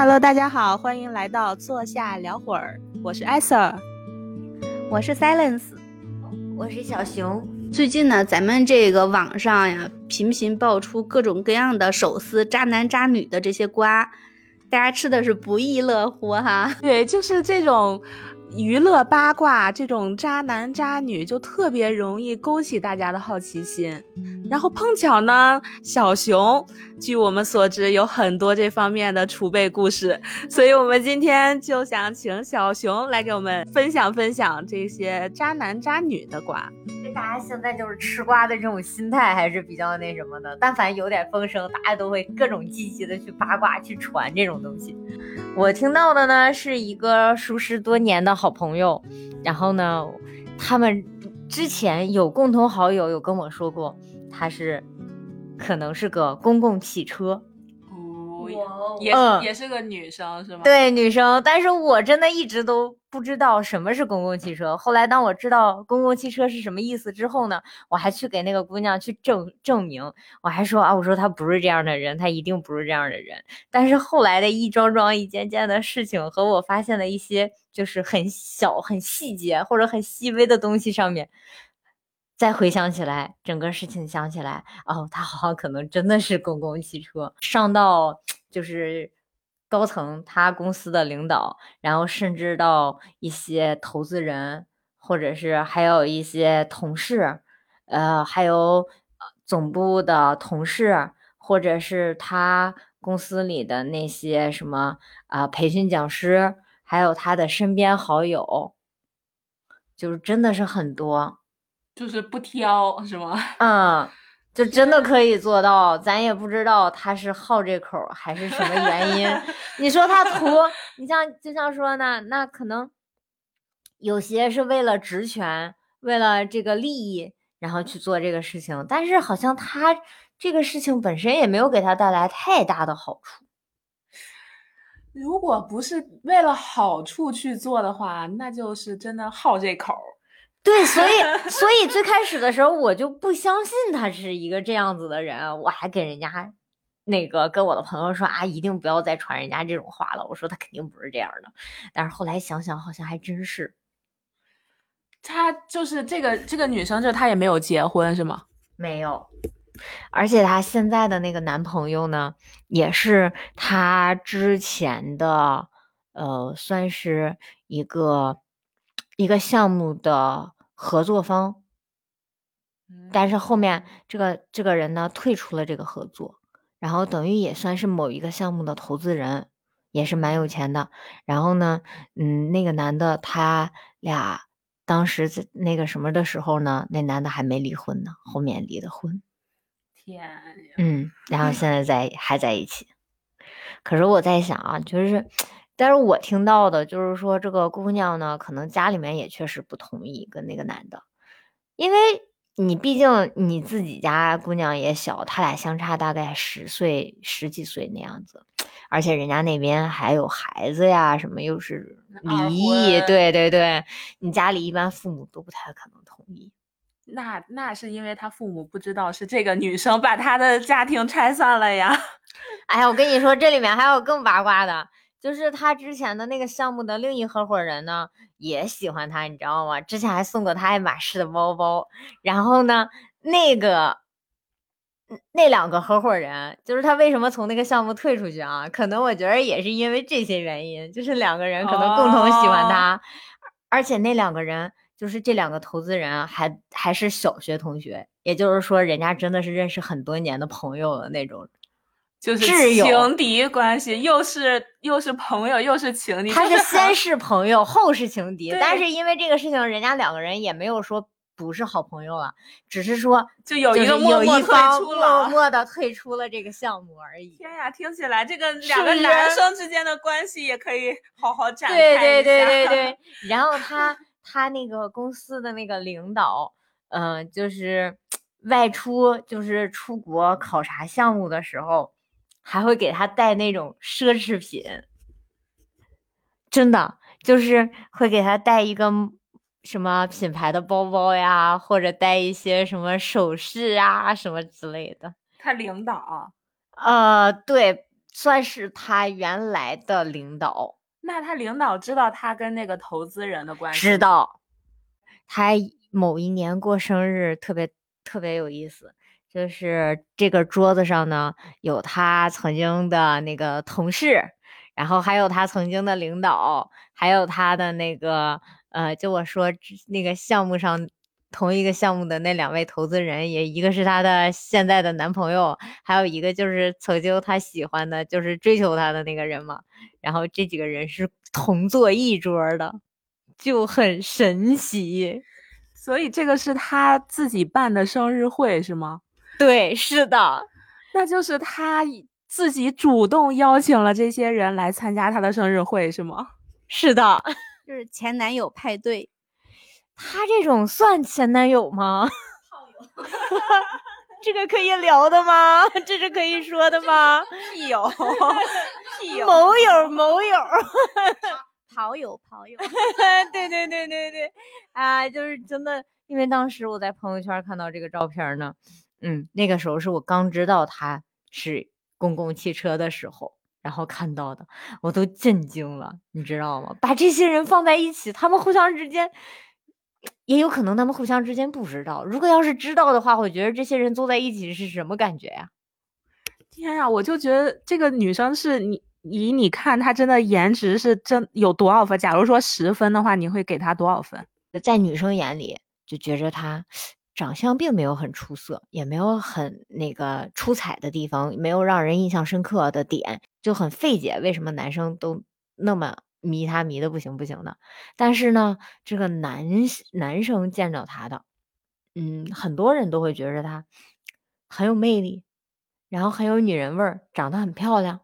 Hello，大家好，欢迎来到坐下聊会儿，我是艾 Sir，我是 Silence，我是小熊。最近呢，咱们这个网上呀，频频爆出各种各样的手撕渣男渣女的这些瓜，大家吃的是不亦乐乎哈。对，就是这种。娱乐八卦这种渣男渣女就特别容易勾起大家的好奇心，然后碰巧呢，小熊据我们所知有很多这方面的储备故事，所以我们今天就想请小熊来给我们分享分享这些渣男渣女的瓜。大家现在就是吃瓜的这种心态还是比较那什么的，但凡有点风声，大家都会各种积极的去八卦去传这种东西。我听到的呢是一个熟识多年的好朋友，然后呢，他们之前有共同好友有跟我说过，他是可能是个公共汽车。也也是个女生是吗？对，女生。但是我真的一直都不知道什么是公共汽车。后来当我知道公共汽车是什么意思之后呢，我还去给那个姑娘去证证明，我还说啊，我说她不是这样的人，她一定不是这样的人。但是后来的一桩桩、一件件的事情和我发现的一些就是很小、很细节或者很细微的东西上面。再回想起来，整个事情想起来，哦，他好像可能真的是公共汽车上到就是高层，他公司的领导，然后甚至到一些投资人，或者是还有一些同事，呃，还有总部的同事，或者是他公司里的那些什么啊培训讲师，还有他的身边好友，就是真的是很多。就是不挑是吗？嗯，就真的可以做到，咱也不知道他是好这口还是什么原因。你说他图，你像就像说呢，那可能有些是为了职权，为了这个利益，然后去做这个事情。但是好像他这个事情本身也没有给他带来太大的好处。如果不是为了好处去做的话，那就是真的好这口。对，所以所以最开始的时候我就不相信他是一个这样子的人，我还给人家那个跟我的朋友说啊，一定不要再传人家这种话了。我说他肯定不是这样的，但是后来想想，好像还真是。他就是这个这个女生，就她也没有结婚是吗？没有，而且她现在的那个男朋友呢，也是她之前的，呃，算是一个一个项目的。合作方，但是后面这个这个人呢退出了这个合作，然后等于也算是某一个项目的投资人，也是蛮有钱的。然后呢，嗯，那个男的他俩当时在那个什么的时候呢，那男的还没离婚呢，后面离的婚。天呀！嗯，然后现在在还在一起。可是我在想啊，就是。但是我听到的就是说，这个姑娘呢，可能家里面也确实不同意跟那个男的，因为你毕竟你自己家姑娘也小，他俩相差大概十岁十几岁那样子，而且人家那边还有孩子呀，什么又是离异，对对对，你家里一般父母都不太可能同意。那那是因为他父母不知道是这个女生把他的家庭拆散了呀。哎呀，我跟你说，这里面还有更八卦的。就是他之前的那个项目的另一合伙人呢，也喜欢他，你知道吗？之前还送过他爱马仕的包包。然后呢，那个那两个合伙人，就是他为什么从那个项目退出去啊？可能我觉得也是因为这些原因，就是两个人可能共同喜欢他，而且那两个人就是这两个投资人还还是小学同学，也就是说，人家真的是认识很多年的朋友的那种。就是情敌关系，又是又是朋友，又是情敌。他是先是朋友，后是情敌。但是因为这个事情，人家两个人也没有说不是好朋友了，只是说就有一个有一方默默的退出了这个项目而已。天呀，听起来这个两个男生之间的关系也可以好好展开对对对对 对。然后他他那个公司的那个领导，嗯，就是外出就是出国考察项目的时候。还会给他带那种奢侈品，真的就是会给他带一个什么品牌的包包呀，或者带一些什么首饰啊什么之类的。他领导，呃，对，算是他原来的领导。那他领导知道他跟那个投资人的关系？知道。他某一年过生日，特别特别有意思。就是这个桌子上呢，有他曾经的那个同事，然后还有他曾经的领导，还有他的那个呃，就我说那个项目上同一个项目的那两位投资人，也一个是他的现在的男朋友，还有一个就是曾经他喜欢的，就是追求他的那个人嘛。然后这几个人是同坐一桌的，就很神奇。所以这个是他自己办的生日会是吗？对，是的，那就是他自己主动邀请了这些人来参加他的生日会，是吗？是的，就是前男友派对。他这种算前男友吗？炮友，这个可以聊的吗？这是可以说的吗？屁友，屁友，某友，某友，跑友，跑友。对对对对对，啊，就是真的，因为当时我在朋友圈看到这个照片呢。嗯，那个时候是我刚知道他是公共汽车的时候，然后看到的，我都震惊了，你知道吗？把这些人放在一起，他们互相之间，也有可能他们互相之间不知道。如果要是知道的话，我觉得这些人坐在一起是什么感觉呀？天啊，我就觉得这个女生是你以你看她真的颜值是真有多少分？假如说十分的话，你会给她多少分？在女生眼里就觉着她。长相并没有很出色，也没有很那个出彩的地方，没有让人印象深刻的点，就很费解。为什么男生都那么迷他，迷的不行不行的？但是呢，这个男男生见着他的，嗯，很多人都会觉得他很有魅力，然后很有女人味儿，长得很漂亮，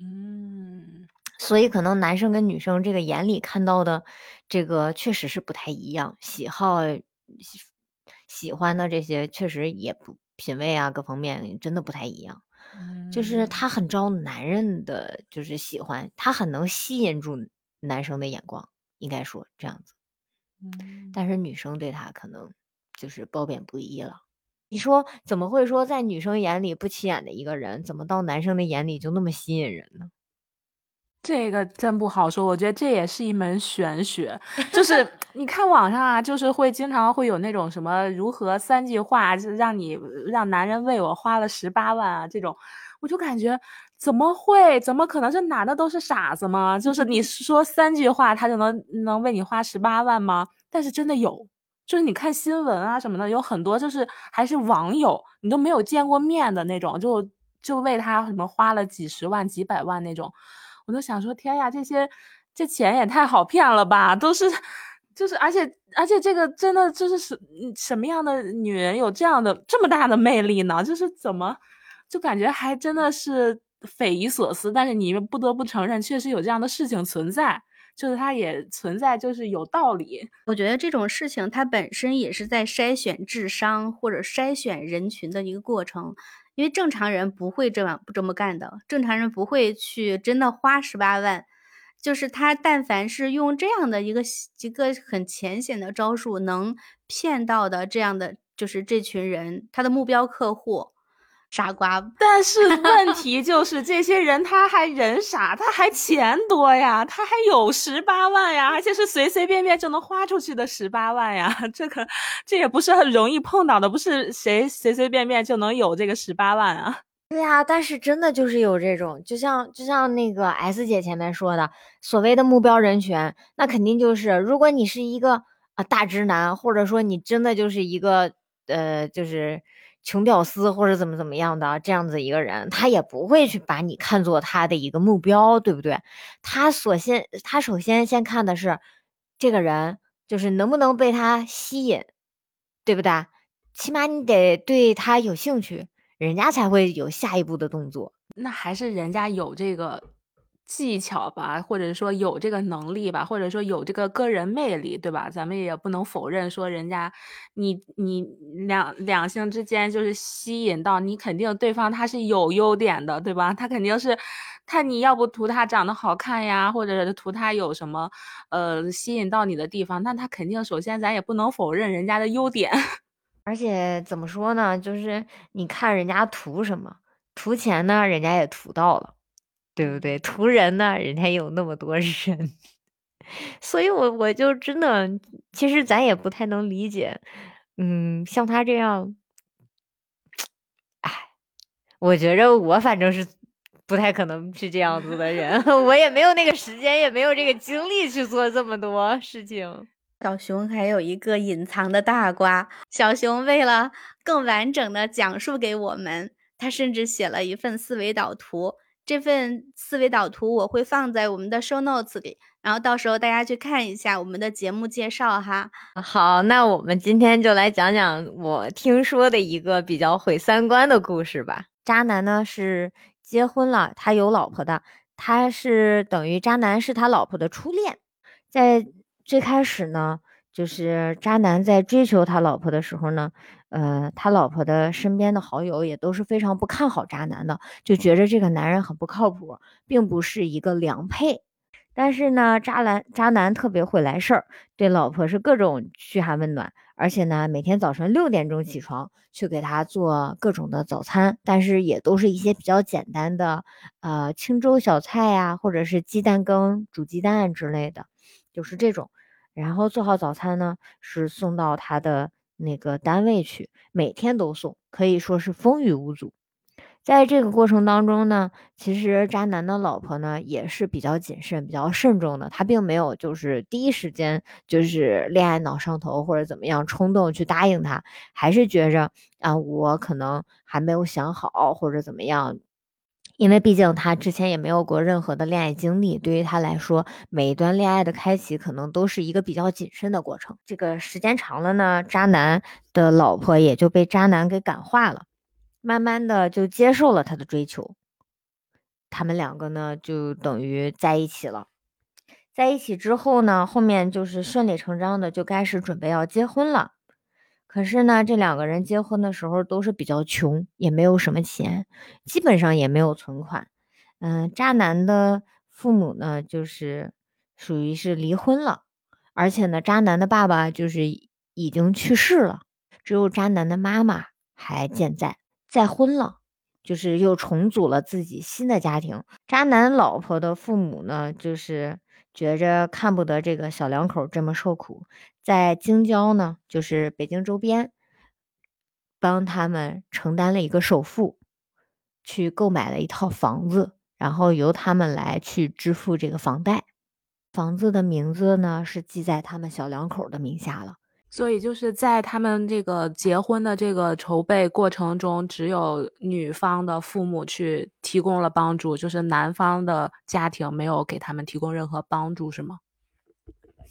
嗯，所以可能男生跟女生这个眼里看到的这个确实是不太一样，喜好。喜欢的这些确实也不品味啊，各方面真的不太一样。就是他很招男人的，就是喜欢他很能吸引住男生的眼光，应该说这样子。但是女生对他可能就是褒贬不一了。你说怎么会说在女生眼里不起眼的一个人，怎么到男生的眼里就那么吸引人呢？这个真不好说，我觉得这也是一门玄学。就是你看网上啊，就是会经常会有那种什么如何三句话让你让男人为我花了十八万啊这种，我就感觉怎么会？怎么可能？这男的都是傻子吗？就是你说三句话他就能能为你花十八万吗？但是真的有，就是你看新闻啊什么的，有很多就是还是网友，你都没有见过面的那种，就就为他什么花了几十万、几百万那种。我都想说，天呀，这些这钱也太好骗了吧！都是，就是，而且而且这个真的就是什什么样的女人有这样的这么大的魅力呢？就是怎么就感觉还真的是匪夷所思。但是你们不得不承认，确实有这样的事情存在，就是它也存在，就是有道理。我觉得这种事情它本身也是在筛选智商或者筛选人群的一个过程。因为正常人不会这样这么干的，正常人不会去真的花十八万，就是他但凡是用这样的一个一个很浅显的招数能骗到的这样的，就是这群人他的目标客户。傻瓜，但是问题就是这些人他还人傻，他还钱多呀，他还有十八万呀，而且是随随便便就能花出去的十八万呀，这个这也不是很容易碰到的，不是谁随随便便就能有这个十八万啊。对呀，但是真的就是有这种，就像就像那个 S 姐前面说的，所谓的目标人群，那肯定就是如果你是一个啊大直男，或者说你真的就是一个呃就是。穷屌丝或者怎么怎么样的这样子一个人，他也不会去把你看作他的一个目标，对不对？他所先，他首先先看的是这个人，就是能不能被他吸引，对不对？起码你得对他有兴趣，人家才会有下一步的动作。那还是人家有这个。技巧吧，或者说有这个能力吧，或者说有这个个人魅力，对吧？咱们也不能否认说人家，你你两两性之间就是吸引到你，肯定对方他是有优点的，对吧？他肯定是，看你要不图他长得好看呀，或者是图他有什么呃吸引到你的地方，那他肯定首先咱也不能否认人家的优点。而且怎么说呢？就是你看人家图什么，图钱呢，人家也图到了。对不对？图人呢，人家有那么多人，所以我我就真的，其实咱也不太能理解，嗯，像他这样，哎，我觉着我反正是不太可能是这样子的人，我也没有那个时间，也没有这个精力去做这么多事情。小熊还有一个隐藏的大瓜，小熊为了更完整的讲述给我们，他甚至写了一份思维导图。这份思维导图我会放在我们的 show notes 里，然后到时候大家去看一下我们的节目介绍哈。好，那我们今天就来讲讲我听说的一个比较毁三观的故事吧。渣男呢是结婚了，他有老婆的，他是等于渣男是他老婆的初恋，在最开始呢，就是渣男在追求他老婆的时候呢。呃，他老婆的身边的好友也都是非常不看好渣男的，就觉着这个男人很不靠谱，并不是一个良配。但是呢，渣男渣男特别会来事儿，对老婆是各种嘘寒问暖，而且呢，每天早晨六点钟起床去给他做各种的早餐，但是也都是一些比较简单的，呃，清粥小菜呀，或者是鸡蛋羹、煮鸡蛋之类的，就是这种。然后做好早餐呢，是送到他的。那个单位去，每天都送，可以说是风雨无阻。在这个过程当中呢，其实渣男的老婆呢也是比较谨慎、比较慎重的，他并没有就是第一时间就是恋爱脑上头或者怎么样冲动去答应他，还是觉着啊，我可能还没有想好或者怎么样。因为毕竟他之前也没有过任何的恋爱经历，对于他来说，每一段恋爱的开启可能都是一个比较谨慎的过程。这个时间长了呢，渣男的老婆也就被渣男给感化了，慢慢的就接受了他的追求。他们两个呢，就等于在一起了。在一起之后呢，后面就是顺理成章的就开始准备要结婚了。可是呢，这两个人结婚的时候都是比较穷，也没有什么钱，基本上也没有存款。嗯，渣男的父母呢，就是属于是离婚了，而且呢，渣男的爸爸就是已经去世了，只有渣男的妈妈还健在，再婚了，就是又重组了自己新的家庭。渣男老婆的父母呢，就是。觉着看不得这个小两口这么受苦，在京郊呢，就是北京周边，帮他们承担了一个首付，去购买了一套房子，然后由他们来去支付这个房贷。房子的名字呢是记在他们小两口的名下了。所以就是在他们这个结婚的这个筹备过程中，只有女方的父母去提供了帮助，就是男方的家庭没有给他们提供任何帮助，是吗？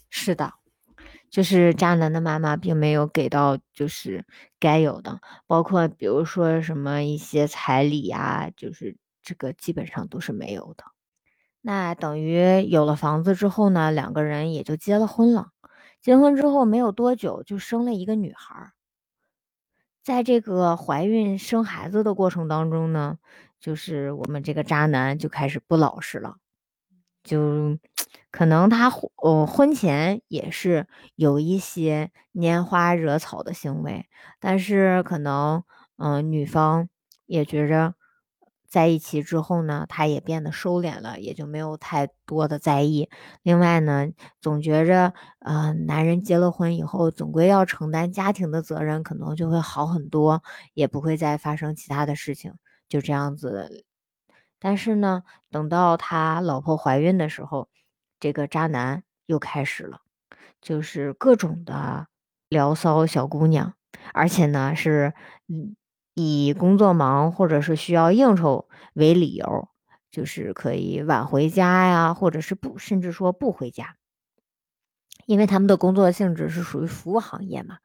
是的，就是渣男的妈妈并没有给到就是该有的，包括比如说什么一些彩礼呀，就是这个基本上都是没有的。那等于有了房子之后呢，两个人也就结了婚了。结婚之后没有多久，就生了一个女孩。在这个怀孕生孩子的过程当中呢，就是我们这个渣男就开始不老实了，就可能他呃婚前也是有一些拈花惹草的行为，但是可能嗯女方也觉着。在一起之后呢，他也变得收敛了，也就没有太多的在意。另外呢，总觉着，呃，男人结了婚以后，总归要承担家庭的责任，可能就会好很多，也不会再发生其他的事情，就这样子。但是呢，等到他老婆怀孕的时候，这个渣男又开始了，就是各种的聊骚小姑娘，而且呢是，嗯。以工作忙或者是需要应酬为理由，就是可以晚回家呀，或者是不，甚至说不回家，因为他们的工作性质是属于服务行业嘛，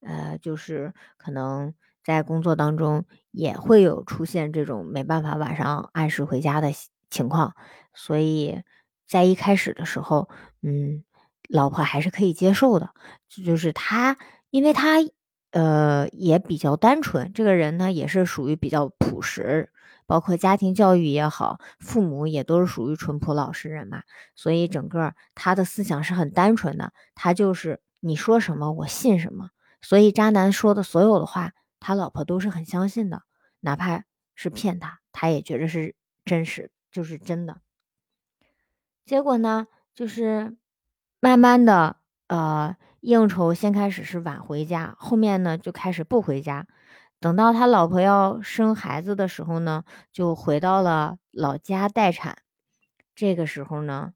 呃，就是可能在工作当中也会有出现这种没办法晚上按时回家的情况，所以在一开始的时候，嗯，老婆还是可以接受的，就是他，因为他。呃，也比较单纯，这个人呢也是属于比较朴实，包括家庭教育也好，父母也都是属于淳朴老实人嘛，所以整个他的思想是很单纯的，他就是你说什么我信什么，所以渣男说的所有的话，他老婆都是很相信的，哪怕是骗他，他也觉得是真实，就是真的。结果呢，就是慢慢的，呃，应酬先开始是晚回家，后面呢就开始不回家。等到他老婆要生孩子的时候呢，就回到了老家待产。这个时候呢，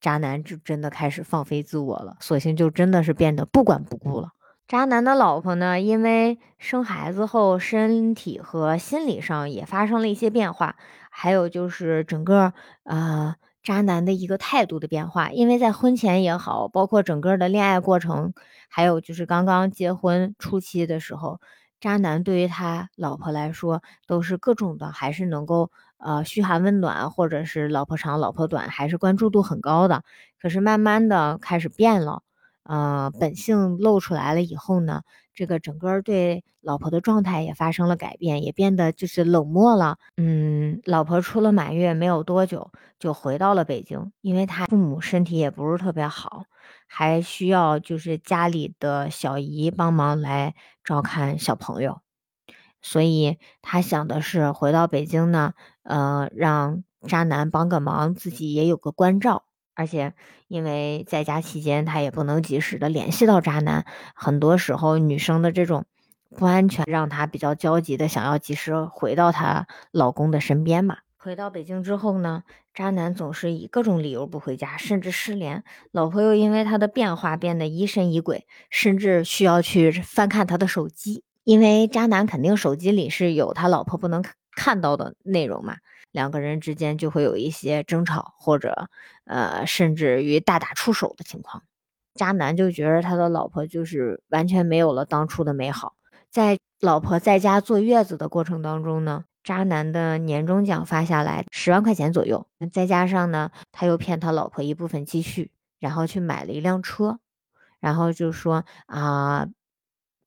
渣男就真的开始放飞自我了，索性就真的是变得不管不顾了。渣男的老婆呢，因为生孩子后身体和心理上也发生了一些变化，还有就是整个呃渣男的一个态度的变化。因为在婚前也好，包括整个的恋爱过程，还有就是刚刚结婚初期的时候。渣男对于他老婆来说，都是各种的，还是能够呃嘘寒问暖，或者是老婆长老婆短，还是关注度很高的。可是慢慢的开始变了，呃，本性露出来了以后呢，这个整个对老婆的状态也发生了改变，也变得就是冷漠了。嗯，老婆出了满月没有多久就回到了北京，因为他父母身体也不是特别好。还需要就是家里的小姨帮忙来照看小朋友，所以他想的是回到北京呢，呃，让渣男帮个忙，自己也有个关照。而且因为在家期间，他也不能及时的联系到渣男，很多时候女生的这种不安全，让她比较焦急的想要及时回到她老公的身边嘛。回到北京之后呢，渣男总是以各种理由不回家，甚至失联。老婆又因为他的变化变得疑神疑鬼，甚至需要去翻看他的手机，因为渣男肯定手机里是有他老婆不能看到的内容嘛。两个人之间就会有一些争吵，或者呃，甚至于大打出手的情况。渣男就觉得他的老婆就是完全没有了当初的美好。在老婆在家坐月子的过程当中呢。渣男的年终奖发下来十万块钱左右，再加上呢，他又骗他老婆一部分积蓄，然后去买了一辆车，然后就说啊，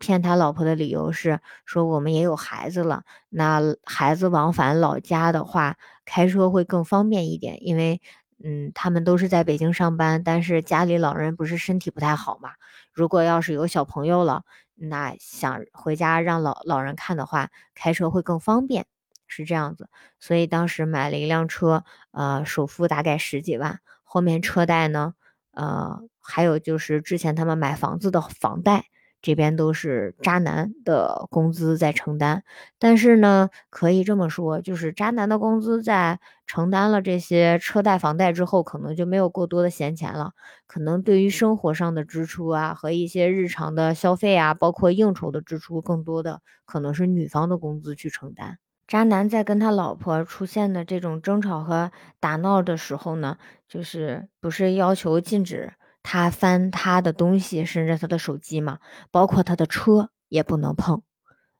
骗他老婆的理由是说我们也有孩子了，那孩子往返老家的话，开车会更方便一点，因为嗯，他们都是在北京上班，但是家里老人不是身体不太好嘛，如果要是有小朋友了，那想回家让老老人看的话，开车会更方便。是这样子，所以当时买了一辆车，呃，首付大概十几万，后面车贷呢，呃，还有就是之前他们买房子的房贷，这边都是渣男的工资在承担。但是呢，可以这么说，就是渣男的工资在承担了这些车贷房贷之后，可能就没有过多的闲钱了，可能对于生活上的支出啊和一些日常的消费啊，包括应酬的支出，更多的可能是女方的工资去承担。渣男在跟他老婆出现的这种争吵和打闹的时候呢，就是不是要求禁止他翻他的东西，甚至他的手机嘛，包括他的车也不能碰。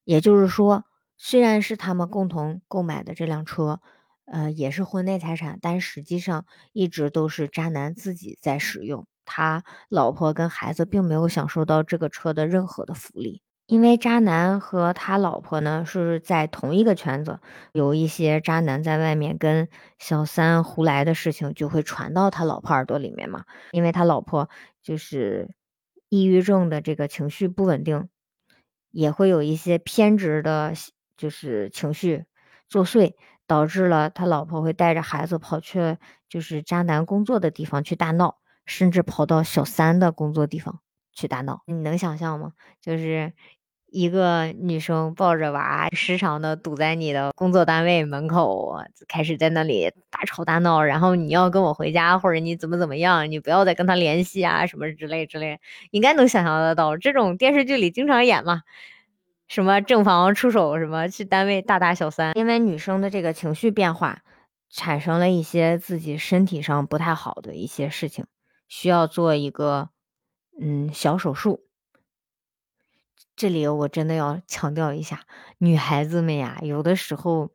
也就是说，虽然是他们共同购买的这辆车，呃，也是婚内财产，但实际上一直都是渣男自己在使用，他老婆跟孩子并没有享受到这个车的任何的福利。因为渣男和他老婆呢是在同一个圈子，有一些渣男在外面跟小三胡来的事情，就会传到他老婆耳朵里面嘛。因为他老婆就是抑郁症的这个情绪不稳定，也会有一些偏执的，就是情绪作祟，导致了他老婆会带着孩子跑去就是渣男工作的地方去大闹，甚至跑到小三的工作地方去大闹。你能想象吗？就是。一个女生抱着娃，时常的堵在你的工作单位门口，开始在那里大吵大闹，然后你要跟我回家，或者你怎么怎么样，你不要再跟他联系啊，什么之类之类，应该能想象得到，这种电视剧里经常演嘛，什么正房出手，什么去单位大打小三，因为女生的这个情绪变化，产生了一些自己身体上不太好的一些事情，需要做一个嗯小手术。这里我真的要强调一下，女孩子们呀，有的时候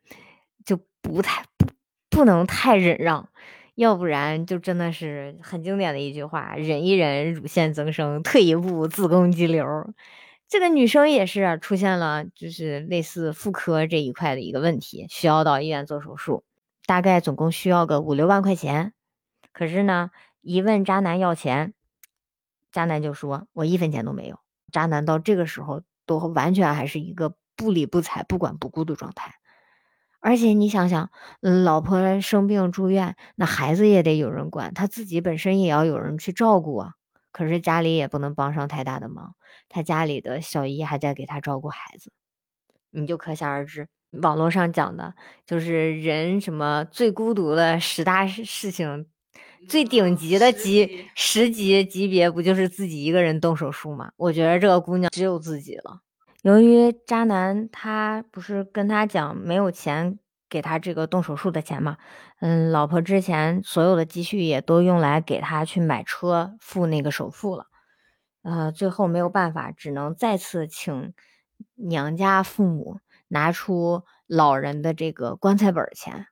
就不太不不能太忍让，要不然就真的是很经典的一句话：忍一忍，乳腺增生；退一步，子宫肌瘤。这个女生也是出现了，就是类似妇科这一块的一个问题，需要到医院做手术，大概总共需要个五六万块钱。可是呢，一问渣男要钱，渣男就说：“我一分钱都没有。”渣男到这个时候都完全还是一个不理不睬、不管不顾的状态，而且你想想，嗯，老婆生病住院，那孩子也得有人管，他自己本身也要有人去照顾啊。可是家里也不能帮上太大的忙，他家里的小姨还在给他照顾孩子，你就可想而知。网络上讲的就是人什么最孤独的十大事情，最顶级的级十级级别不就是自己一个人动手术吗？我觉得这个姑娘只有自己了。由于渣男他不是跟他讲没有钱给他这个动手术的钱嘛，嗯，老婆之前所有的积蓄也都用来给他去买车付那个首付了，呃，最后没有办法，只能再次请娘家父母拿出老人的这个棺材本钱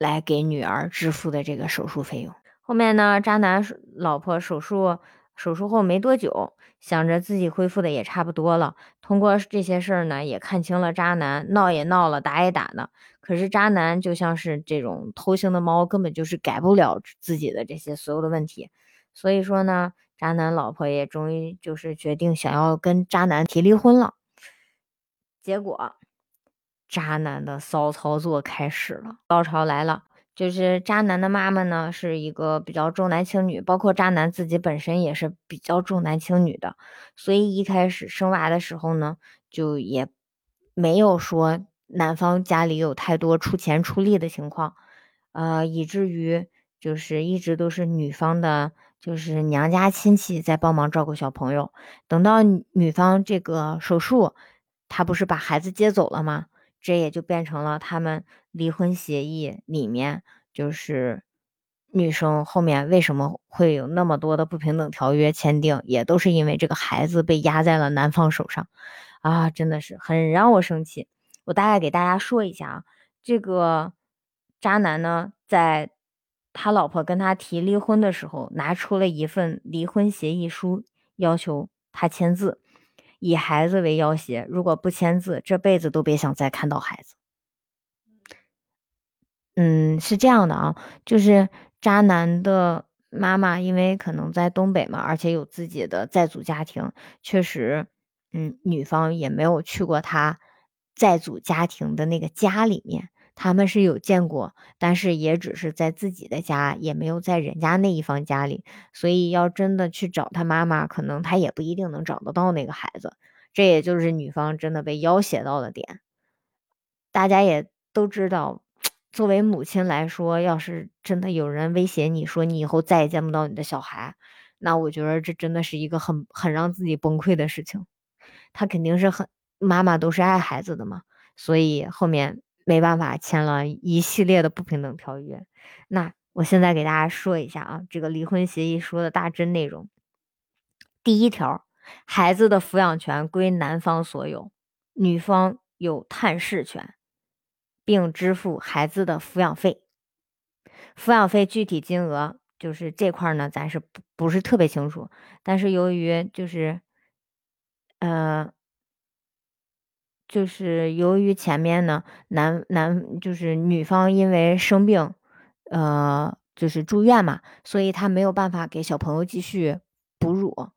来给女儿支付的这个手术费用。后面呢，渣男老婆手术。手术后没多久，想着自己恢复的也差不多了，通过这些事儿呢，也看清了渣男闹也闹了，打也打的。可是渣男就像是这种偷腥的猫，根本就是改不了自己的这些所有的问题。所以说呢，渣男老婆也终于就是决定想要跟渣男提离婚了。结果，渣男的骚操作开始了，高潮来了。就是渣男的妈妈呢，是一个比较重男轻女，包括渣男自己本身也是比较重男轻女的，所以一开始生娃的时候呢，就也没有说男方家里有太多出钱出力的情况，呃，以至于就是一直都是女方的，就是娘家亲戚在帮忙照顾小朋友。等到女方这个手术，他不是把孩子接走了吗？这也就变成了他们离婚协议里面，就是女生后面为什么会有那么多的不平等条约签订，也都是因为这个孩子被压在了男方手上，啊，真的是很让我生气。我大概给大家说一下啊，这个渣男呢，在他老婆跟他提离婚的时候，拿出了一份离婚协议书，要求他签字。以孩子为要挟，如果不签字，这辈子都别想再看到孩子。嗯，是这样的啊，就是渣男的妈妈，因为可能在东北嘛，而且有自己的在组家庭，确实，嗯，女方也没有去过他在组家庭的那个家里面。他们是有见过，但是也只是在自己的家，也没有在人家那一方家里。所以要真的去找他妈妈，可能他也不一定能找得到那个孩子。这也就是女方真的被要挟到的点。大家也都知道，作为母亲来说，要是真的有人威胁你说你以后再也见不到你的小孩，那我觉得这真的是一个很很让自己崩溃的事情。他肯定是很妈妈都是爱孩子的嘛，所以后面。没办法，签了一系列的不平等条约。那我现在给大家说一下啊，这个离婚协议书的大致内容。第一条，孩子的抚养权归男方所有，女方有探视权，并支付孩子的抚养费。抚养费具体金额就是这块呢，咱是不不是特别清楚。但是由于就是，呃。就是由于前面呢，男男就是女方因为生病，呃，就是住院嘛，所以他没有办法给小朋友继续哺乳，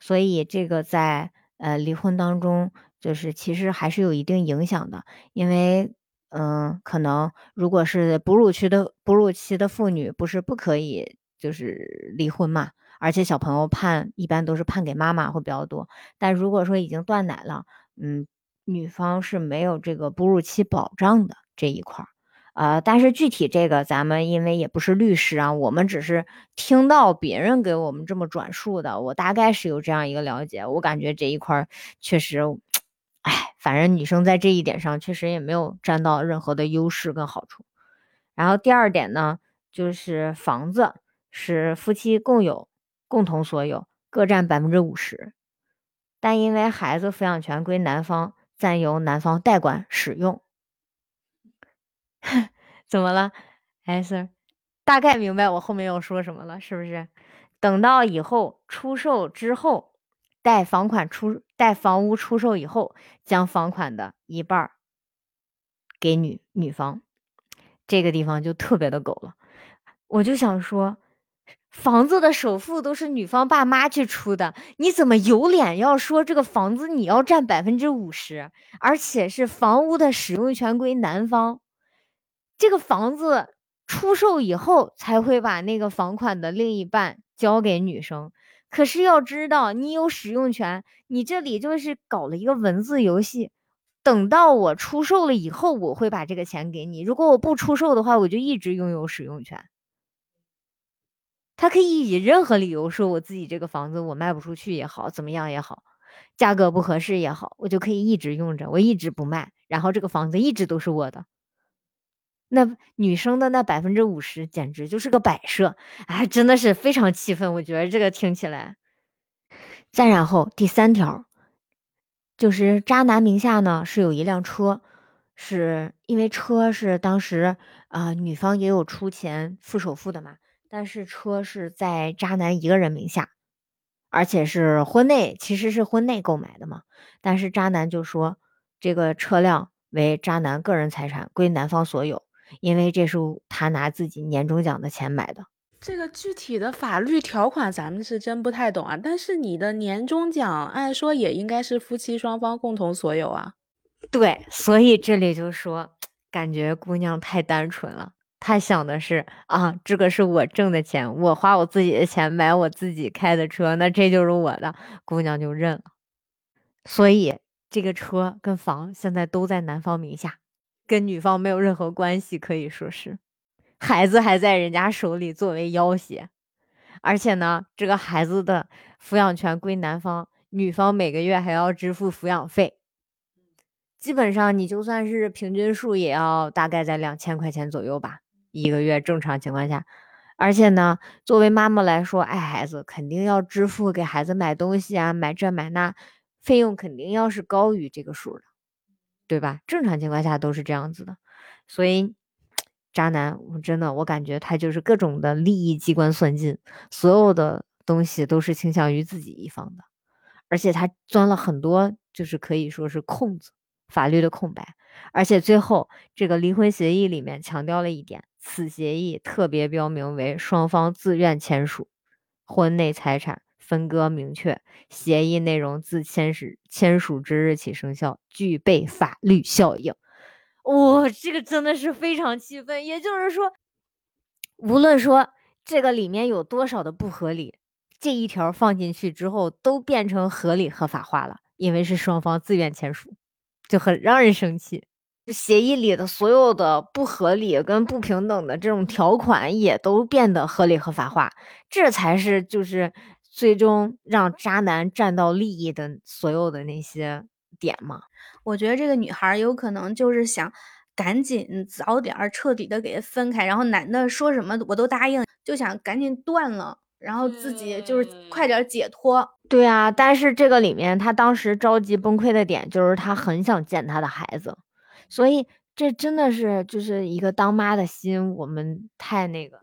所以这个在呃离婚当中，就是其实还是有一定影响的，因为嗯，可能如果是哺乳期的哺乳期的妇女，不是不可以就是离婚嘛，而且小朋友判一般都是判给妈妈会比较多，但如果说已经断奶了，嗯。女方是没有这个哺乳期保障的这一块儿，呃，但是具体这个咱们因为也不是律师啊，我们只是听到别人给我们这么转述的，我大概是有这样一个了解。我感觉这一块儿确实，哎，反正女生在这一点上确实也没有占到任何的优势跟好处。然后第二点呢，就是房子是夫妻共有、共同所有，各占百分之五十，但因为孩子抚养权归男方。暂由男方代管使用，怎么了？S，大概明白我后面要说什么了，是不是？等到以后出售之后，待房款出，待房屋出售以后，将房款的一半给女女方，这个地方就特别的狗了。我就想说。房子的首付都是女方爸妈去出的，你怎么有脸要说这个房子你要占百分之五十，而且是房屋的使用权归男方？这个房子出售以后才会把那个房款的另一半交给女生。可是要知道，你有使用权，你这里就是搞了一个文字游戏。等到我出售了以后，我会把这个钱给你。如果我不出售的话，我就一直拥有使用权。他可以以任何理由说，我自己这个房子我卖不出去也好，怎么样也好，价格不合适也好，我就可以一直用着，我一直不卖，然后这个房子一直都是我的。那女生的那百分之五十简直就是个摆设，哎，真的是非常气愤。我觉得这个听起来。再然后第三条，就是渣男名下呢是有一辆车，是因为车是当时啊女方也有出钱付首付的嘛。但是车是在渣男一个人名下，而且是婚内，其实是婚内购买的嘛。但是渣男就说这个车辆为渣男个人财产，归男方所有，因为这是他拿自己年终奖的钱买的。这个具体的法律条款咱们是真不太懂啊。但是你的年终奖按说也应该是夫妻双方共同所有啊。对，所以这里就说，感觉姑娘太单纯了。他想的是啊，这个是我挣的钱，我花我自己的钱买我自己开的车，那这就是我的。姑娘就认了，所以这个车跟房现在都在男方名下，跟女方没有任何关系，可以说是，孩子还在人家手里作为要挟，而且呢，这个孩子的抚养权归男方，女方每个月还要支付抚养费。基本上你就算是平均数，也要大概在两千块钱左右吧。一个月正常情况下，而且呢，作为妈妈来说，爱孩子肯定要支付给孩子买东西啊，买这买那，费用肯定要是高于这个数的，对吧？正常情况下都是这样子的。所以，渣男，我真的我感觉他就是各种的利益机关算尽，所有的东西都是倾向于自己一方的，而且他钻了很多，就是可以说是空子，法律的空白。而且最后这个离婚协议里面强调了一点。此协议特别标明为双方自愿签署，婚内财产分割明确，协议内容自签署签署之日起生效，具备法律效应。哇，这个真的是非常气愤。也就是说，无论说这个里面有多少的不合理，这一条放进去之后都变成合理合法化了，因为是双方自愿签署，就很让人生气。协议里的所有的不合理跟不平等的这种条款也都变得合理合法化，这才是就是最终让渣男占到利益的所有的那些点嘛。我觉得这个女孩有可能就是想赶紧早点彻底的给他分开，然后男的说什么我都答应，就想赶紧断了，然后自己就是快点解脱。对啊，但是这个里面他当时着急崩溃的点就是他很想见他的孩子。所以，这真的是就是一个当妈的心，我们太那个。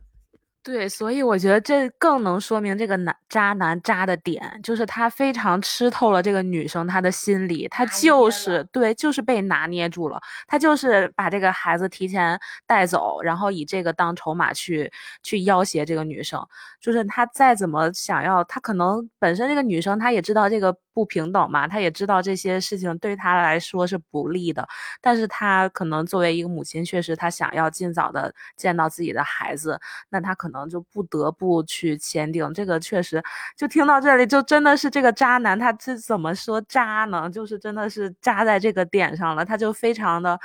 对，所以我觉得这更能说明这个男渣男渣的点，就是他非常吃透了这个女生她的心理，他就是对，就是被拿捏住了，他就是把这个孩子提前带走，然后以这个当筹码去去要挟这个女生，就是他再怎么想要，他可能本身这个女生她也知道这个不平等嘛，他也知道这些事情对他来说是不利的，但是他可能作为一个母亲，确实他想要尽早的见到自己的孩子，那他。可能就不得不去签订这个，确实，就听到这里，就真的是这个渣男，他这怎么说渣呢？就是真的是渣在这个点上了，他就非常的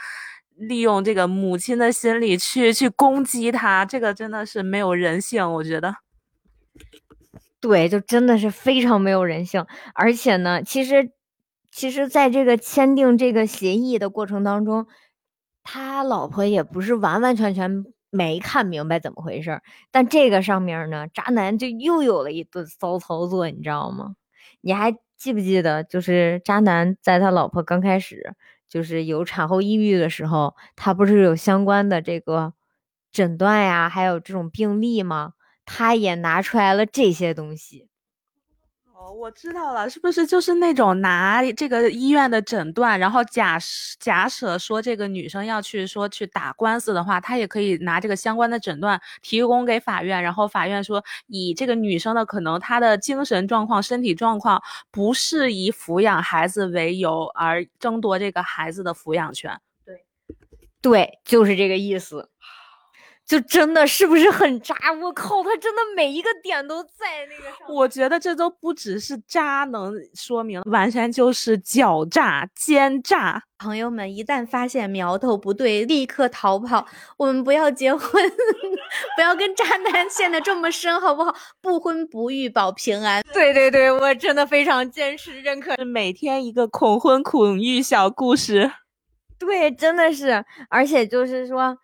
利用这个母亲的心理去去攻击他，这个真的是没有人性，我觉得。对，就真的是非常没有人性，而且呢，其实，其实在这个签订这个协议的过程当中，他老婆也不是完完全全。没看明白怎么回事儿，但这个上面呢，渣男就又有了一顿骚操作，你知道吗？你还记不记得，就是渣男在他老婆刚开始就是有产后抑郁的时候，他不是有相关的这个诊断呀，还有这种病例吗？他也拿出来了这些东西。哦我知道了，是不是就是那种拿这个医院的诊断，然后假假设说这个女生要去说去打官司的话，他也可以拿这个相关的诊断提供给法院，然后法院说以这个女生的可能她的精神状况、身体状况不适宜抚养孩子为由而争夺这个孩子的抚养权。对，对，就是这个意思。就真的是不是很渣？我靠，他真的每一个点都在那个上。我觉得这都不只是渣，能说明完全就是狡诈、奸诈。朋友们，一旦发现苗头不对，立刻逃跑。我们不要结婚，不要跟渣男陷得这么深，好不好？不婚不育保平安。对对对，我真的非常坚持认可。每天一个恐婚恐育小故事。对，真的是，而且就是说。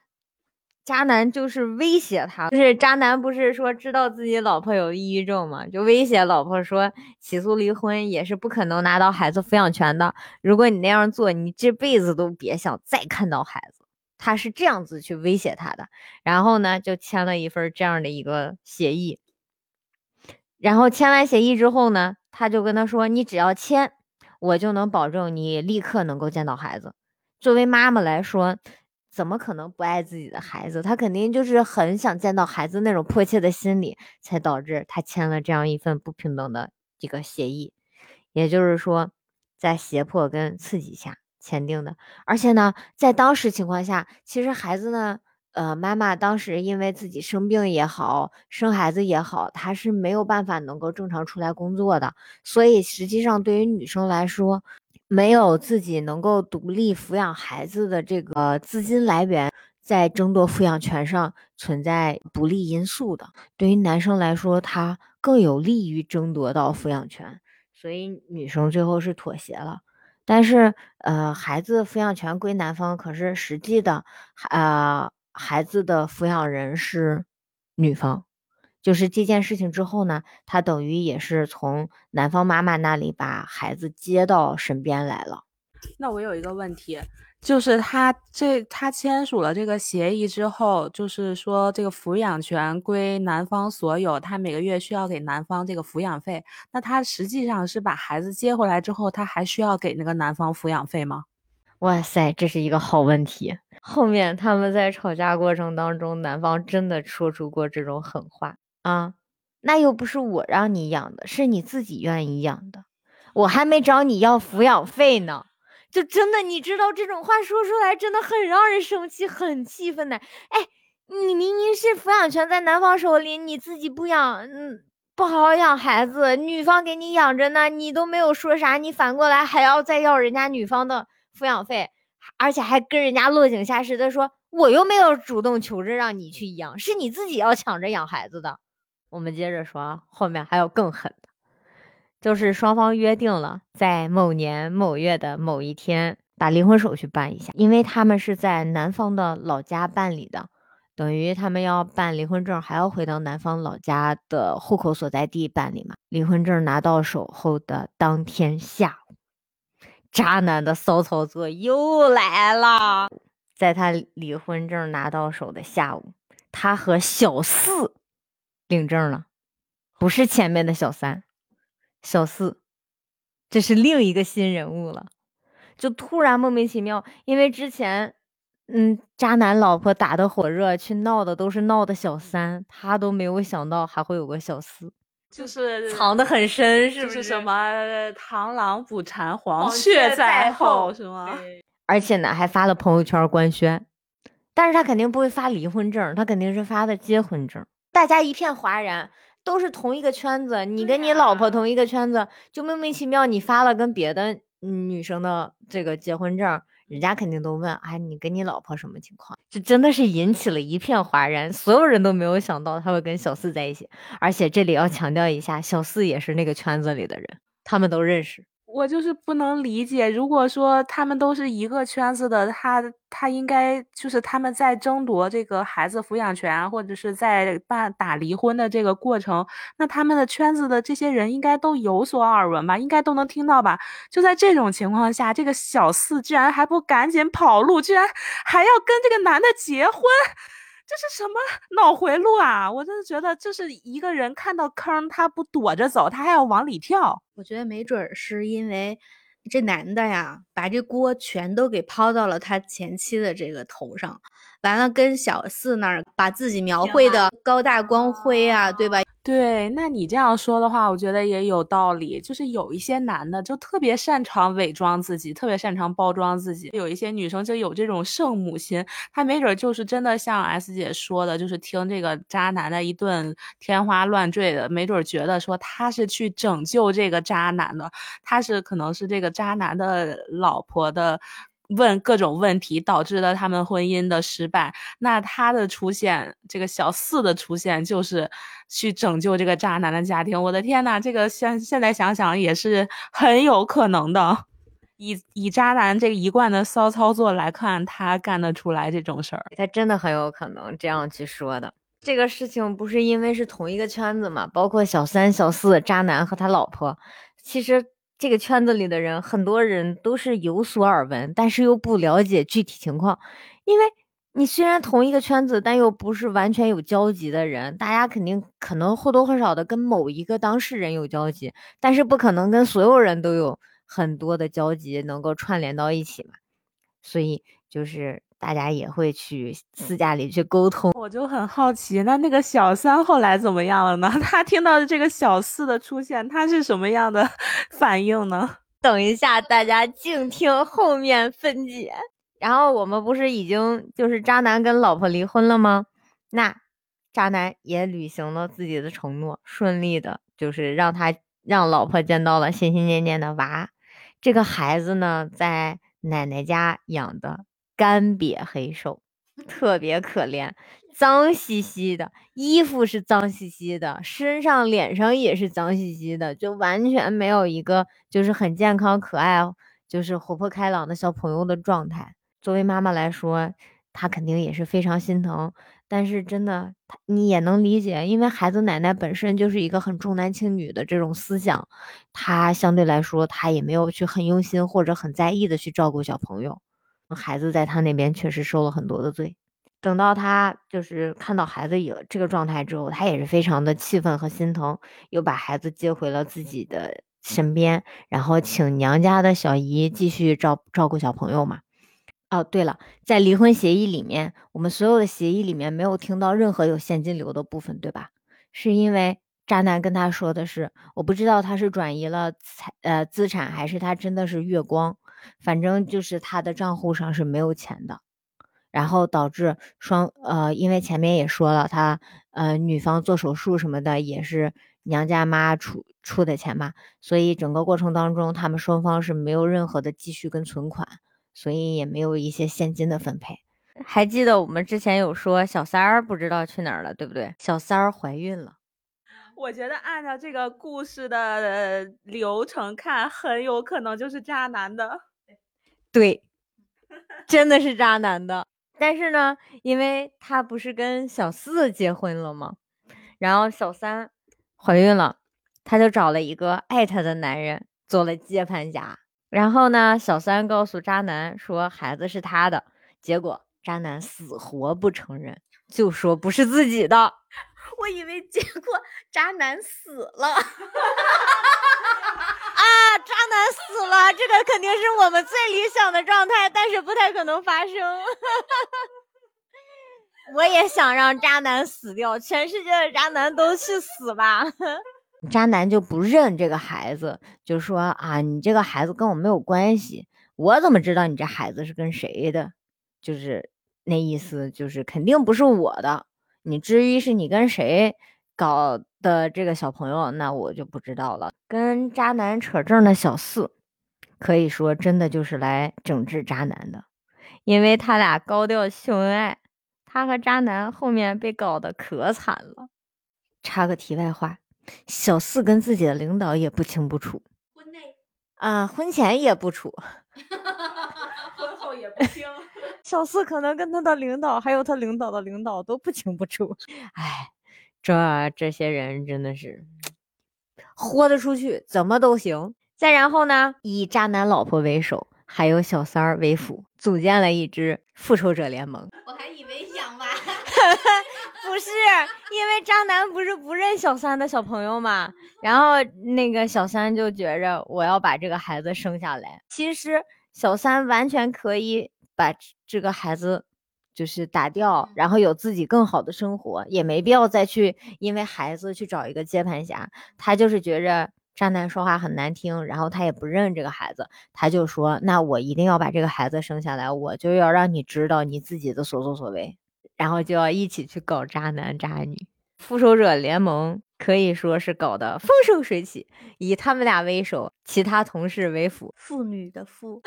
渣男就是威胁他，就是渣男不是说知道自己老婆有抑郁症吗？就威胁老婆说起诉离婚也是不可能拿到孩子抚养权的。如果你那样做，你这辈子都别想再看到孩子。他是这样子去威胁他的，然后呢就签了一份这样的一个协议。然后签完协议之后呢，他就跟他说：“你只要签，我就能保证你立刻能够见到孩子。”作为妈妈来说。怎么可能不爱自己的孩子？他肯定就是很想见到孩子那种迫切的心理，才导致他签了这样一份不平等的一个协议。也就是说，在胁迫跟刺激下签订的。而且呢，在当时情况下，其实孩子呢，呃，妈妈当时因为自己生病也好，生孩子也好，她是没有办法能够正常出来工作的。所以实际上，对于女生来说，没有自己能够独立抚养孩子的这个资金来源，在争夺抚养权上存在不利因素的。对于男生来说，他更有利于争夺到抚养权，所以女生最后是妥协了。但是，呃，孩子抚养权归男方，可是实际的，呃，孩子的抚养人是女方。就是这件事情之后呢，他等于也是从男方妈妈那里把孩子接到身边来了。那我有一个问题，就是他这他签署了这个协议之后，就是说这个抚养权归男方所有，他每个月需要给男方这个抚养费。那他实际上是把孩子接回来之后，他还需要给那个男方抚养费吗？哇塞，这是一个好问题。后面他们在吵架过程当中，男方真的说出过这种狠话。啊，那又不是我让你养的，是你自己愿意养的。我还没找你要抚养费呢，就真的，你知道这种话说出来真的很让人生气，很气愤的。哎，你明明是抚养权在男方手里，你自己不养，嗯，不好好养孩子，女方给你养着呢，你都没有说啥，你反过来还要再要人家女方的抚养费，而且还跟人家落井下石的说，我又没有主动求着让你去养，是你自己要抢着养孩子的。我们接着说，后面还有更狠的，就是双方约定了在某年某月的某一天把离婚手续办一下，因为他们是在男方的老家办理的，等于他们要办离婚证还要回到男方老家的户口所在地办理嘛。离婚证拿到手后的当天下午，渣男的骚操作又来了，在他离婚证拿到手的下午，他和小四。领证了，不是前面的小三，小四，这是另一个新人物了。就突然莫名其妙，因为之前，嗯，渣男老婆打的火热，去闹的都是闹的小三，他都没有想到还会有个小四，就是藏得很深，是不是？什么螳螂捕蝉，黄雀在后，是吗？而且呢，还发了朋友圈官宣，但是他肯定不会发离婚证，他肯定是发的结婚证。大家一片哗然，都是同一个圈子，你跟你老婆同一个圈子，就莫名其妙你发了跟别的女生的这个结婚证，人家肯定都问，哎，你跟你老婆什么情况？这真的是引起了一片哗然，所有人都没有想到他会跟小四在一起，而且这里要强调一下，小四也是那个圈子里的人，他们都认识。我就是不能理解，如果说他们都是一个圈子的，他他应该就是他们在争夺这个孩子抚养权，或者是在办打离婚的这个过程，那他们的圈子的这些人应该都有所耳闻吧，应该都能听到吧？就在这种情况下，这个小四居然还不赶紧跑路，居然还要跟这个男的结婚。这是什么脑回路啊！我真的觉得，就是一个人看到坑，他不躲着走，他还要往里跳。我觉得没准儿是因为这男的呀，把这锅全都给抛到了他前妻的这个头上。完了跟小四那儿把自己描绘的高大光辉啊，对吧？对，那你这样说的话，我觉得也有道理。就是有一些男的就特别擅长伪装自己，特别擅长包装自己；有一些女生就有这种圣母心，她没准就是真的像 S 姐说的，就是听这个渣男的一顿天花乱坠的，没准觉得说她是去拯救这个渣男的，她是可能是这个渣男的老婆的。问各种问题导致了他们婚姻的失败，那他的出现，这个小四的出现就是去拯救这个渣男的家庭。我的天呐，这个现现在想想也是很有可能的。以以渣男这个一贯的骚操作来看，他干得出来这种事儿，他真的很有可能这样去说的。这个事情不是因为是同一个圈子嘛？包括小三、小四、渣男和他老婆，其实。这个圈子里的人，很多人都是有所耳闻，但是又不了解具体情况。因为你虽然同一个圈子，但又不是完全有交集的人，大家肯定可能或多或少的跟某一个当事人有交集，但是不可能跟所有人都有很多的交集，能够串联到一起嘛。所以就是。大家也会去私下里去沟通，我就很好奇，那那个小三后来怎么样了呢？他听到这个小四的出现，他是什么样的 反应呢？等一下，大家静听后面分解。然后我们不是已经就是渣男跟老婆离婚了吗？那渣男也履行了自己的承诺，顺利的就是让他让老婆见到了心心念念的娃。这个孩子呢，在奶奶家养的。干瘪黑瘦，特别可怜，脏兮兮的，衣服是脏兮兮的，身上脸上也是脏兮兮的，就完全没有一个就是很健康可爱，就是活泼开朗的小朋友的状态。作为妈妈来说，她肯定也是非常心疼。但是真的，你也能理解，因为孩子奶奶本身就是一个很重男轻女的这种思想，她相对来说，她也没有去很用心或者很在意的去照顾小朋友。孩子在他那边确实受了很多的罪，等到他就是看到孩子有这个状态之后，他也是非常的气愤和心疼，又把孩子接回了自己的身边，然后请娘家的小姨继续照照顾小朋友嘛。哦，对了，在离婚协议里面，我们所有的协议里面没有听到任何有现金流的部分，对吧？是因为渣男跟他说的是，我不知道他是转移了财呃资产，还是他真的是月光。反正就是他的账户上是没有钱的，然后导致双呃，因为前面也说了，他呃女方做手术什么的也是娘家妈出出的钱嘛，所以整个过程当中他们双方是没有任何的积蓄跟存款，所以也没有一些现金的分配。还记得我们之前有说小三儿不知道去哪儿了，对不对？小三儿怀孕了。我觉得按照这个故事的流程看，很有可能就是渣男的。对，真的是渣男的。但是呢，因为他不是跟小四结婚了吗？然后小三怀孕了，他就找了一个爱他的男人做了接盘侠。然后呢，小三告诉渣男说孩子是他的，结果渣男死活不承认，就说不是自己的。我以为结果渣男死了。渣男死了，这个肯定是我们最理想的状态，但是不太可能发生。我也想让渣男死掉，全世界的渣男都去死吧。渣男就不认这个孩子，就说啊，你这个孩子跟我没有关系，我怎么知道你这孩子是跟谁的？就是那意思，就是肯定不是我的。你至于是你跟谁？搞的这个小朋友，那我就不知道了。跟渣男扯证的小四，可以说真的就是来整治渣男的，因为他俩高调秀恩爱，他和渣男后面被搞得可惨了。插个题外话，小四跟自己的领导也不清不楚，婚内啊，婚前也不处，婚后也不清。小四可能跟他的领导，还有他领导的领导都不清不楚，哎。这这些人真的是豁得出去，怎么都行。再然后呢，以渣男老婆为首，还有小三儿为辅，组建了一支复仇者联盟。我还以为想吧，不是，因为渣男不是不认小三的小朋友嘛，然后那个小三就觉着我要把这个孩子生下来。其实小三完全可以把这个孩子就是打掉，然后有自己更好的生活，也没必要再去因为孩子去找一个接盘侠。他就是觉着渣男说话很难听，然后他也不认这个孩子，他就说：“那我一定要把这个孩子生下来，我就要让你知道你自己的所作所为，然后就要一起去搞渣男渣女。”复仇者联盟可以说是搞得风生水起，以他们俩为首，其他同事为辅。妇女的妇，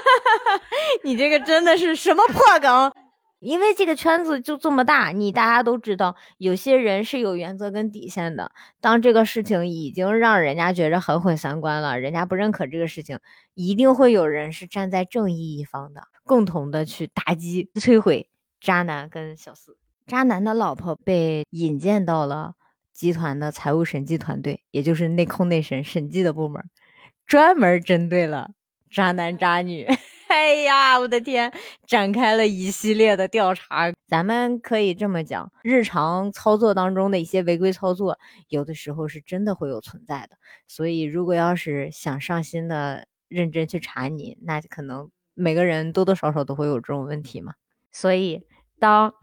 你这个真的是什么破梗？因为这个圈子就这么大，你大家都知道，有些人是有原则跟底线的。当这个事情已经让人家觉着很毁三观了，人家不认可这个事情，一定会有人是站在正义一方的，共同的去打击、摧毁渣男跟小四。渣男的老婆被引荐到了集团的财务审计团队，也就是内控内审审计的部门，专门针对了渣男渣女。哎呀，我的天，展开了一系列的调查。咱们可以这么讲，日常操作当中的一些违规操作，有的时候是真的会有存在的。所以，如果要是想上心的认真去查你，那可能每个人多多少少都会有这种问题嘛。所以，当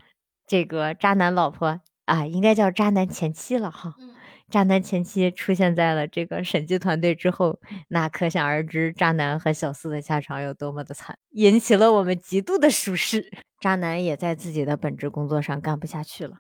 这个渣男老婆啊，应该叫渣男前妻了哈。渣男前妻出现在了这个审计团队之后，那可想而知，渣男和小四的下场有多么的惨，引起了我们极度的舒适。渣男也在自己的本职工作上干不下去了，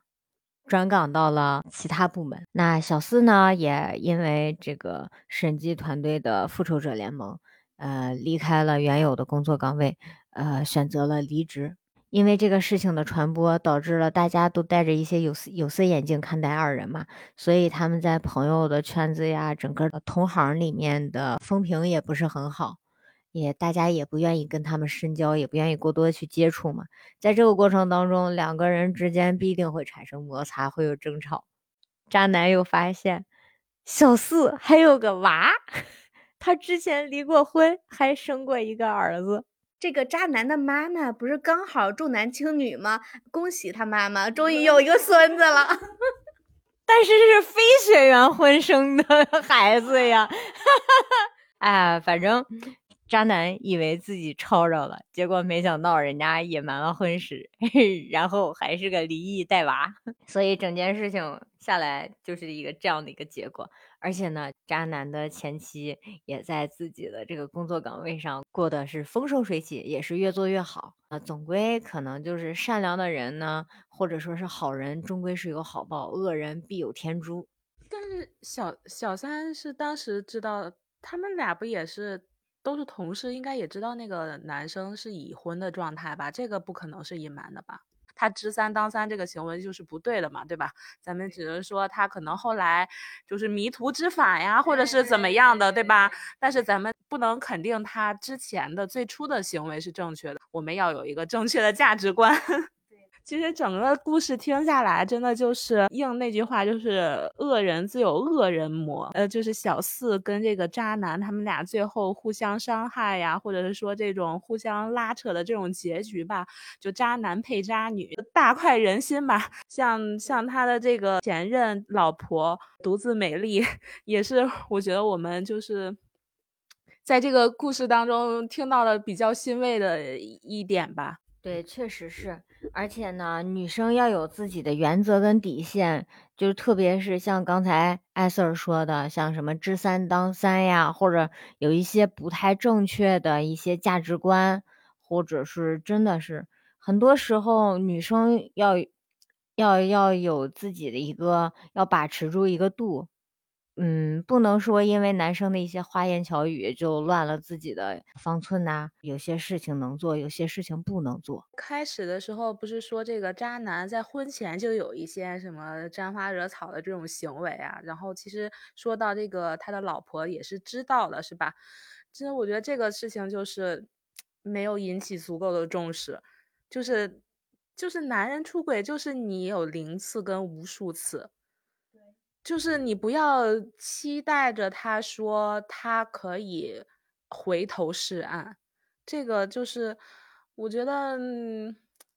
转岗到了其他部门。那小四呢，也因为这个审计团队的复仇者联盟，呃，离开了原有的工作岗位，呃，选择了离职。因为这个事情的传播，导致了大家都戴着一些有色有色眼镜看待二人嘛，所以他们在朋友的圈子呀，整个的同行里面的风评也不是很好，也大家也不愿意跟他们深交，也不愿意过多的去接触嘛。在这个过程当中，两个人之间必定会产生摩擦，会有争吵。渣男又发现小四还有个娃，他之前离过婚，还生过一个儿子。这个渣男的妈妈不是刚好重男轻女吗？恭喜他妈妈，终于有一个孙子了。但是这是非血缘婚生的 孩子呀！哎，反正渣男以为自己抄着了，结果没想到人家隐瞒了婚史，然后还是个离异带娃，所以整件事情下来就是一个这样的一个结果。而且呢，渣男的前妻也在自己的这个工作岗位上过得是风生水起，也是越做越好啊。总归可能就是善良的人呢，或者说是好人，终归是有好报，恶人必有天诛。但是小小三是当时知道，他们俩不也是都是同事，应该也知道那个男生是已婚的状态吧？这个不可能是隐瞒的吧？他知三当三这个行为就是不对的嘛，对吧？咱们只能说他可能后来就是迷途知返呀，或者是怎么样的，对吧？但是咱们不能肯定他之前的最初的行为是正确的，我们要有一个正确的价值观。其实整个故事听下来，真的就是应那句话，就是恶人自有恶人磨。呃，就是小四跟这个渣男，他们俩最后互相伤害呀，或者是说这种互相拉扯的这种结局吧，就渣男配渣女，大快人心吧。像像他的这个前任老婆独自美丽，也是我觉得我们就是在这个故事当中听到了比较欣慰的一点吧。对，确实是，而且呢，女生要有自己的原则跟底线，就是特别是像刚才艾瑟尔说的，像什么知三当三呀，或者有一些不太正确的一些价值观，或者是真的是很多时候女生要要要有自己的一个，要把持住一个度。嗯，不能说因为男生的一些花言巧语就乱了自己的方寸呐。有些事情能做，有些事情不能做。开始的时候不是说这个渣男在婚前就有一些什么沾花惹草的这种行为啊？然后其实说到这个他的老婆也是知道的，是吧？其实我觉得这个事情就是没有引起足够的重视，就是就是男人出轨就是你有零次跟无数次。就是你不要期待着他说他可以回头是岸，这个就是我觉得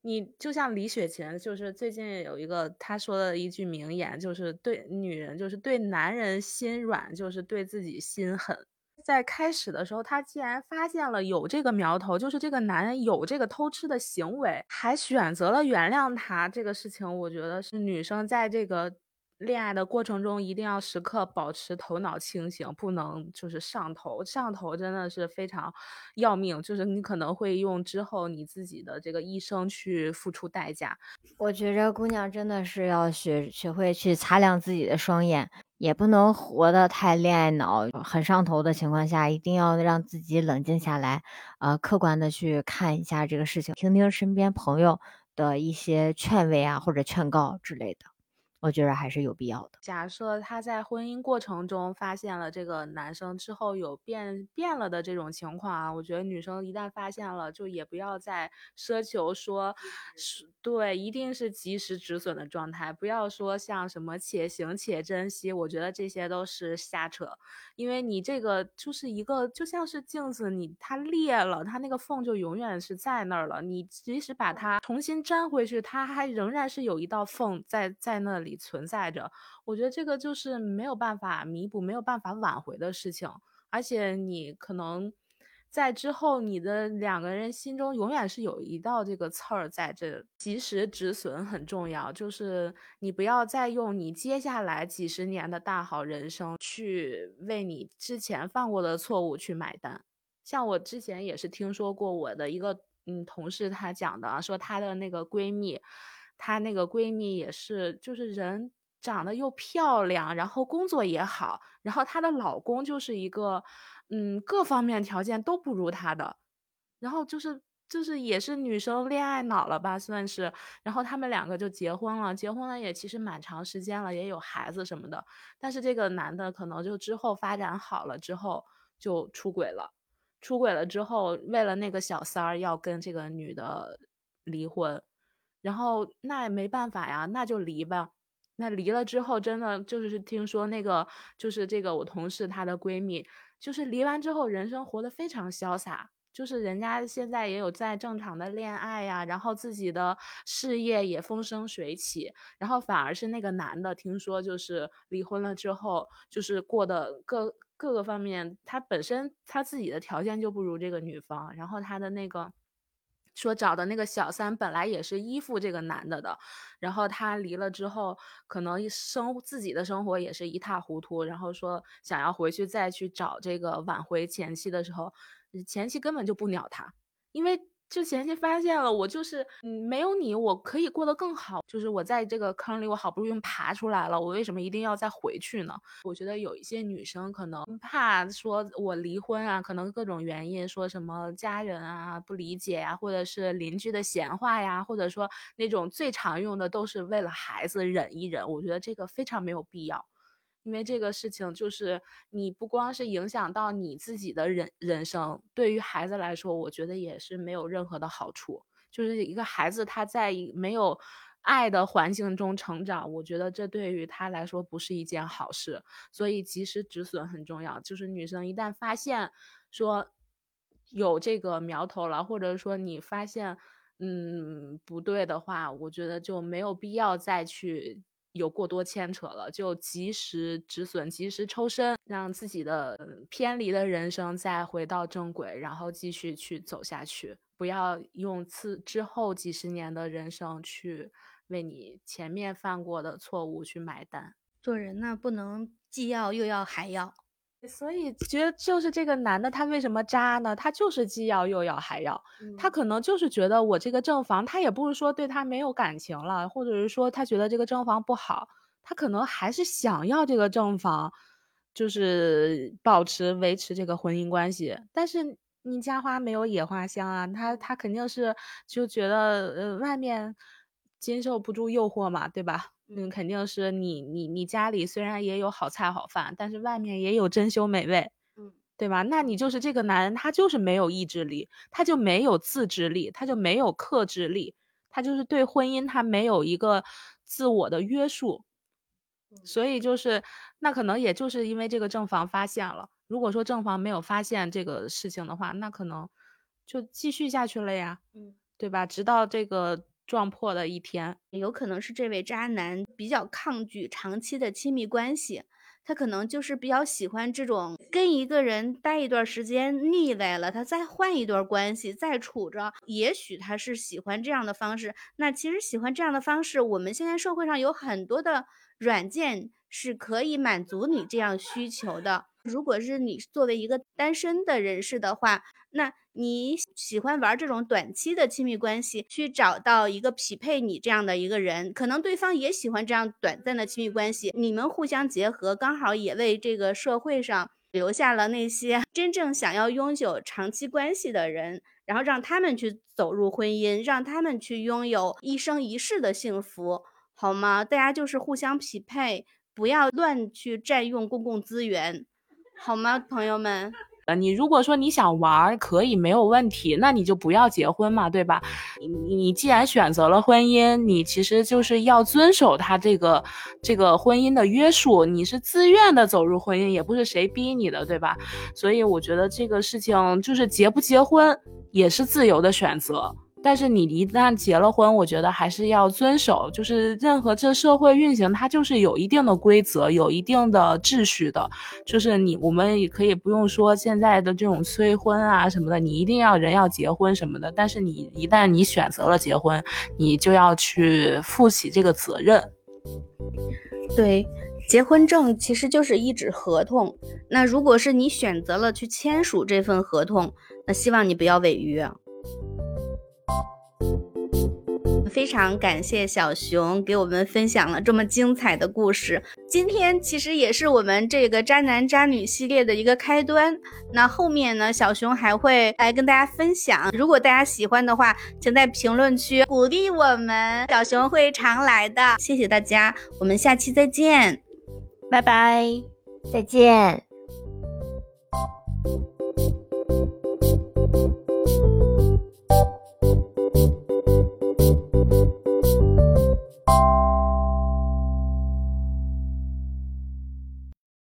你就像李雪琴，就是最近有一个他说的一句名言，就是对女人就是对男人心软，就是对自己心狠。在开始的时候，他既然发现了有这个苗头，就是这个男人有这个偷吃的行为，还选择了原谅他，这个事情，我觉得是女生在这个。恋爱的过程中一定要时刻保持头脑清醒，不能就是上头。上头真的是非常要命，就是你可能会用之后你自己的这个一生去付出代价。我觉着姑娘真的是要学学会去擦亮自己的双眼，也不能活得太恋爱脑，很上头的情况下，一定要让自己冷静下来，呃，客观的去看一下这个事情，听听身边朋友的一些劝慰啊或者劝告之类的。我觉得还是有必要的。假设他在婚姻过程中发现了这个男生之后有变变了的这种情况啊，我觉得女生一旦发现了，就也不要再奢求说，是对，一定是及时止损的状态，不要说像什么且行且珍惜，我觉得这些都是瞎扯。因为你这个就是一个就像是镜子，你它裂了，它那个缝就永远是在那儿了。你即使把它重新粘回去，它还仍然是有一道缝在在那里存在着。我觉得这个就是没有办法弥补、没有办法挽回的事情，而且你可能。在之后，你的两个人心中永远是有一道这个刺儿在这，及时止损很重要。就是你不要再用你接下来几十年的大好人生去为你之前犯过的错误去买单。像我之前也是听说过我的一个嗯同事她讲的，说她的那个闺蜜，她那个闺蜜也是，就是人长得又漂亮，然后工作也好，然后她的老公就是一个。嗯，各方面条件都不如她的，然后就是就是也是女生恋爱脑了吧，算是。然后他们两个就结婚了，结婚了也其实蛮长时间了，也有孩子什么的。但是这个男的可能就之后发展好了之后就出轨了，出轨了之后为了那个小三儿要跟这个女的离婚，然后那也没办法呀，那就离吧。那离了之后真的就是听说那个就是这个我同事她的闺蜜。就是离完之后，人生活得非常潇洒。就是人家现在也有在正常的恋爱呀，然后自己的事业也风生水起。然后反而是那个男的，听说就是离婚了之后，就是过的各各个方面，他本身他自己的条件就不如这个女方，然后他的那个。说找的那个小三本来也是依附这个男的的，然后他离了之后，可能生自己的生活也是一塌糊涂，然后说想要回去再去找这个挽回前妻的时候，前妻根本就不鸟他，因为。就前期发现了，我就是嗯，没有你，我可以过得更好。就是我在这个坑里，我好不容易爬出来了，我为什么一定要再回去呢？我觉得有一些女生可能怕说我离婚啊，可能各种原因，说什么家人啊不理解呀，或者是邻居的闲话呀，或者说那种最常用的都是为了孩子忍一忍。我觉得这个非常没有必要。因为这个事情就是你不光是影响到你自己的人人生，对于孩子来说，我觉得也是没有任何的好处。就是一个孩子他在没有爱的环境中成长，我觉得这对于他来说不是一件好事。所以及时止损很重要。就是女生一旦发现说有这个苗头了，或者说你发现嗯不对的话，我觉得就没有必要再去。有过多牵扯了，就及时止损，及时抽身，让自己的偏离的人生再回到正轨，然后继续去走下去。不要用次之后几十年的人生去为你前面犯过的错误去买单。做人呢，不能既要又要还要。所以觉得就是这个男的，他为什么渣呢？他就是既要又要还要，他可能就是觉得我这个正房，他也不是说对他没有感情了，或者是说他觉得这个正房不好，他可能还是想要这个正房，就是保持维持这个婚姻关系。但是你家花没有野花香啊，他他肯定是就觉得呃外面经受不住诱惑嘛，对吧？嗯，肯定是你你你家里虽然也有好菜好饭，但是外面也有珍馐美味，嗯，对吧？那你就是这个男人，他就是没有意志力，他就没有自制力，他就没有克制力，他就是对婚姻他没有一个自我的约束，所以就是那可能也就是因为这个正房发现了，如果说正房没有发现这个事情的话，那可能就继续下去了呀，嗯，对吧？直到这个。撞破的一天，有可能是这位渣男比较抗拒长期的亲密关系，他可能就是比较喜欢这种跟一个人待一段时间腻歪了，他再换一段关系再处着，也许他是喜欢这样的方式。那其实喜欢这样的方式，我们现在社会上有很多的软件是可以满足你这样需求的。如果是你作为一个单身的人士的话，那你喜欢玩这种短期的亲密关系，去找到一个匹配你这样的一个人，可能对方也喜欢这样短暂的亲密关系，你们互相结合，刚好也为这个社会上留下了那些 真正想要拥有长期关系的人，然后让他们去走入婚姻，让他们去拥有一生一世的幸福，好吗？大家就是互相匹配，不要乱去占用公共资源。好吗，朋友们？呃，你如果说你想玩，可以没有问题，那你就不要结婚嘛，对吧？你你既然选择了婚姻，你其实就是要遵守他这个这个婚姻的约束，你是自愿的走入婚姻，也不是谁逼你的，对吧？所以我觉得这个事情就是结不结婚也是自由的选择。但是你一旦结了婚，我觉得还是要遵守，就是任何这社会运行，它就是有一定的规则，有一定的秩序的。就是你，我们也可以不用说现在的这种催婚啊什么的，你一定要人要结婚什么的。但是你一旦你选择了结婚，你就要去负起这个责任。对，结婚证其实就是一纸合同。那如果是你选择了去签署这份合同，那希望你不要违约。非常感谢小熊给我们分享了这么精彩的故事。今天其实也是我们这个渣男渣女系列的一个开端。那后面呢，小熊还会来跟大家分享。如果大家喜欢的话，请在评论区鼓励我们，小熊会常来的。谢谢大家，我们下期再见，拜拜，再见。